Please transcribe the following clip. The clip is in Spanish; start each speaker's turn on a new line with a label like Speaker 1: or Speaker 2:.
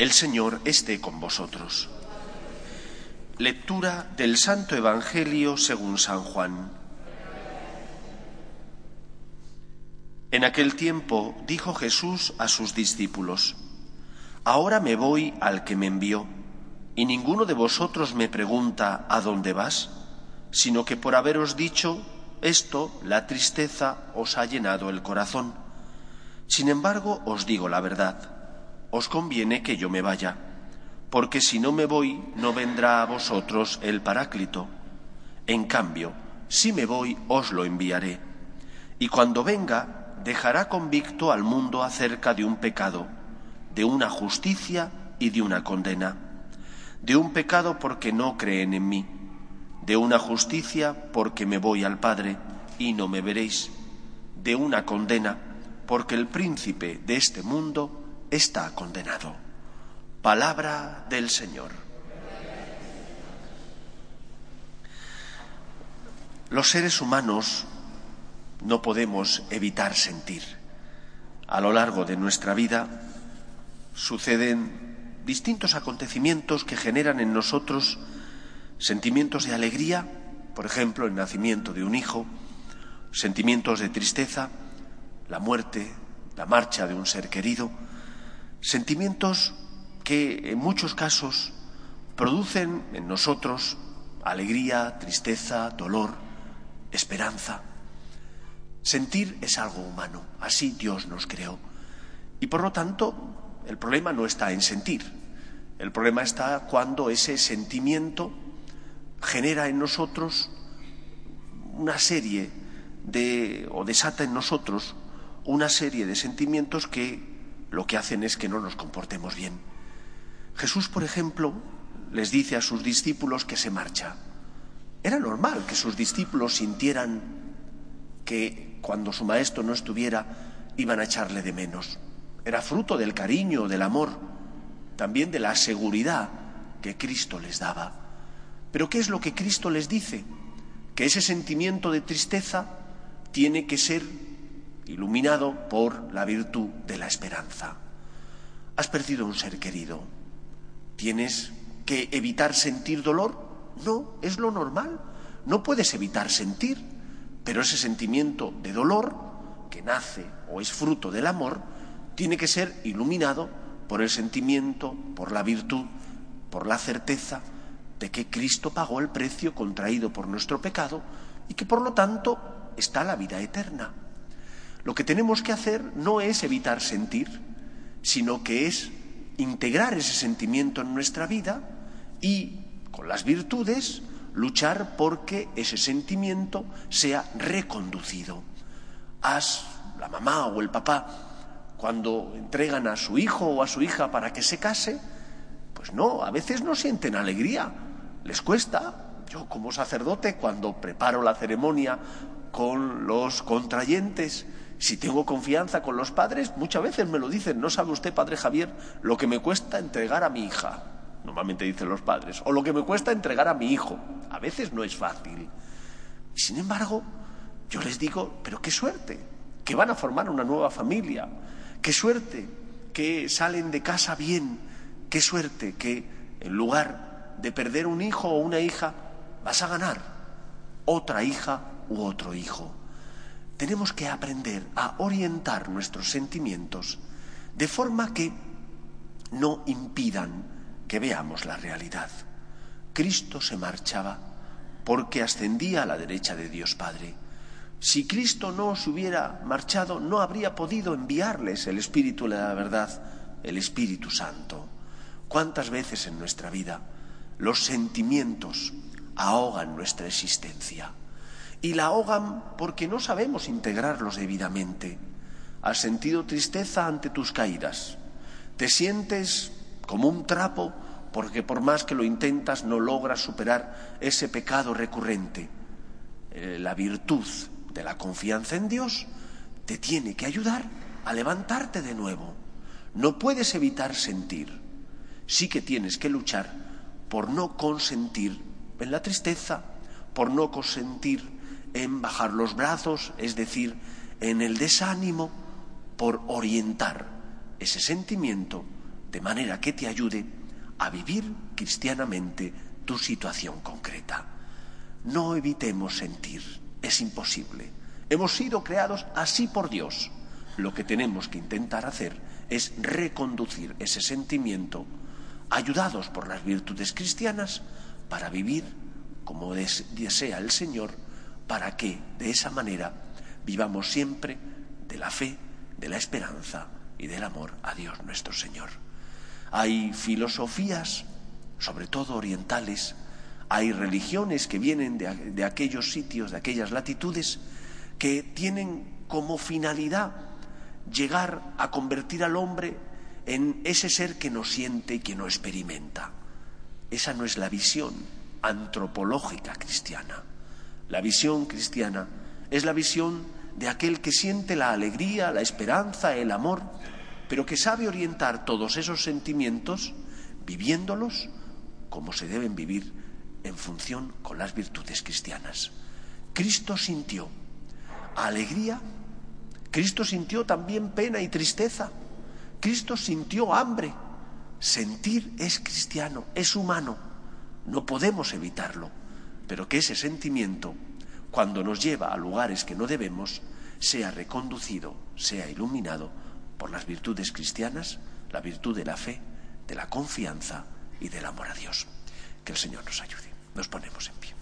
Speaker 1: El Señor esté con vosotros. Lectura del Santo Evangelio según San Juan. En aquel tiempo dijo Jesús a sus discípulos, Ahora me voy al que me envió, y ninguno de vosotros me pregunta ¿a dónde vas? sino que por haberos dicho esto, la tristeza os ha llenado el corazón. Sin embargo, os digo la verdad, os conviene que yo me vaya, porque si no me voy, no vendrá a vosotros el Paráclito. En cambio, si me voy, os lo enviaré. Y cuando venga, dejará convicto al mundo acerca de un pecado, de una justicia y de una condena. De un pecado porque no creen en mí de una justicia porque me voy al Padre y no me veréis, de una condena porque el príncipe de este mundo está condenado. Palabra del Señor. Los seres humanos no podemos evitar sentir. A lo largo de nuestra vida suceden distintos acontecimientos que generan en nosotros Sentimientos de alegría, por ejemplo, el nacimiento de un hijo, sentimientos de tristeza, la muerte, la marcha de un ser querido, sentimientos que en muchos casos producen en nosotros alegría, tristeza, dolor, esperanza. Sentir es algo humano, así Dios nos creó. Y por lo tanto, el problema no está en sentir, el problema está cuando ese sentimiento genera en nosotros una serie de, o desata en nosotros una serie de sentimientos que lo que hacen es que no nos comportemos bien. Jesús, por ejemplo, les dice a sus discípulos que se marcha. Era normal que sus discípulos sintieran que cuando su maestro no estuviera iban a echarle de menos. Era fruto del cariño, del amor, también de la seguridad que Cristo les daba. Pero ¿qué es lo que Cristo les dice? Que ese sentimiento de tristeza tiene que ser iluminado por la virtud de la esperanza. Has perdido un ser querido. ¿Tienes que evitar sentir dolor? No, es lo normal. No puedes evitar sentir, pero ese sentimiento de dolor, que nace o es fruto del amor, tiene que ser iluminado por el sentimiento, por la virtud, por la certeza de que Cristo pagó el precio contraído por nuestro pecado y que por lo tanto está la vida eterna. Lo que tenemos que hacer no es evitar sentir, sino que es integrar ese sentimiento en nuestra vida y, con las virtudes, luchar porque ese sentimiento sea reconducido. Haz la mamá o el papá cuando entregan a su hijo o a su hija para que se case, pues no, a veces no sienten alegría, les cuesta. Yo como sacerdote, cuando preparo la ceremonia con los contrayentes, si tengo confianza con los padres, muchas veces me lo dicen, no sabe usted, padre Javier, lo que me cuesta entregar a mi hija. Normalmente dicen los padres, o lo que me cuesta entregar a mi hijo. A veces no es fácil. Y sin embargo, yo les digo, pero qué suerte, que van a formar una nueva familia, qué suerte, que salen de casa bien, qué suerte, que en lugar de perder un hijo o una hija, vas a ganar otra hija u otro hijo. Tenemos que aprender a orientar nuestros sentimientos de forma que no impidan que veamos la realidad. Cristo se marchaba porque ascendía a la derecha de Dios Padre. Si Cristo no se hubiera marchado, no habría podido enviarles el Espíritu de la verdad, el Espíritu Santo. ¿Cuántas veces en nuestra vida los sentimientos ahogan nuestra existencia. Y la ahogan porque no sabemos integrarlos debidamente. Has sentido tristeza ante tus caídas. Te sientes como un trapo porque por más que lo intentas no logras superar ese pecado recurrente. Eh, la virtud de la confianza en Dios te tiene que ayudar a levantarte de nuevo. No puedes evitar sentir. Sí que tienes que luchar por no consentir en la tristeza, por no consentir en bajar los brazos, es decir, en el desánimo, por orientar ese sentimiento de manera que te ayude a vivir cristianamente tu situación concreta. No evitemos sentir, es imposible. Hemos sido creados así por Dios. Lo que tenemos que intentar hacer es reconducir ese sentimiento, ayudados por las virtudes cristianas, para vivir como desea el Señor, para que de esa manera vivamos siempre de la fe, de la esperanza y del amor a Dios nuestro Señor. Hay filosofías, sobre todo orientales, hay religiones que vienen de, de aquellos sitios, de aquellas latitudes, que tienen como finalidad llegar a convertir al hombre en ese ser que no siente y que no experimenta. Esa no es la visión antropológica cristiana. La visión cristiana es la visión de aquel que siente la alegría, la esperanza, el amor, pero que sabe orientar todos esos sentimientos viviéndolos como se deben vivir en función con las virtudes cristianas. Cristo sintió alegría, Cristo sintió también pena y tristeza, Cristo sintió hambre. Sentir es cristiano, es humano, no podemos evitarlo, pero que ese sentimiento, cuando nos lleva a lugares que no debemos, sea reconducido, sea iluminado por las virtudes cristianas, la virtud de la fe, de la confianza y del amor a Dios. Que el Señor nos ayude. Nos ponemos en pie.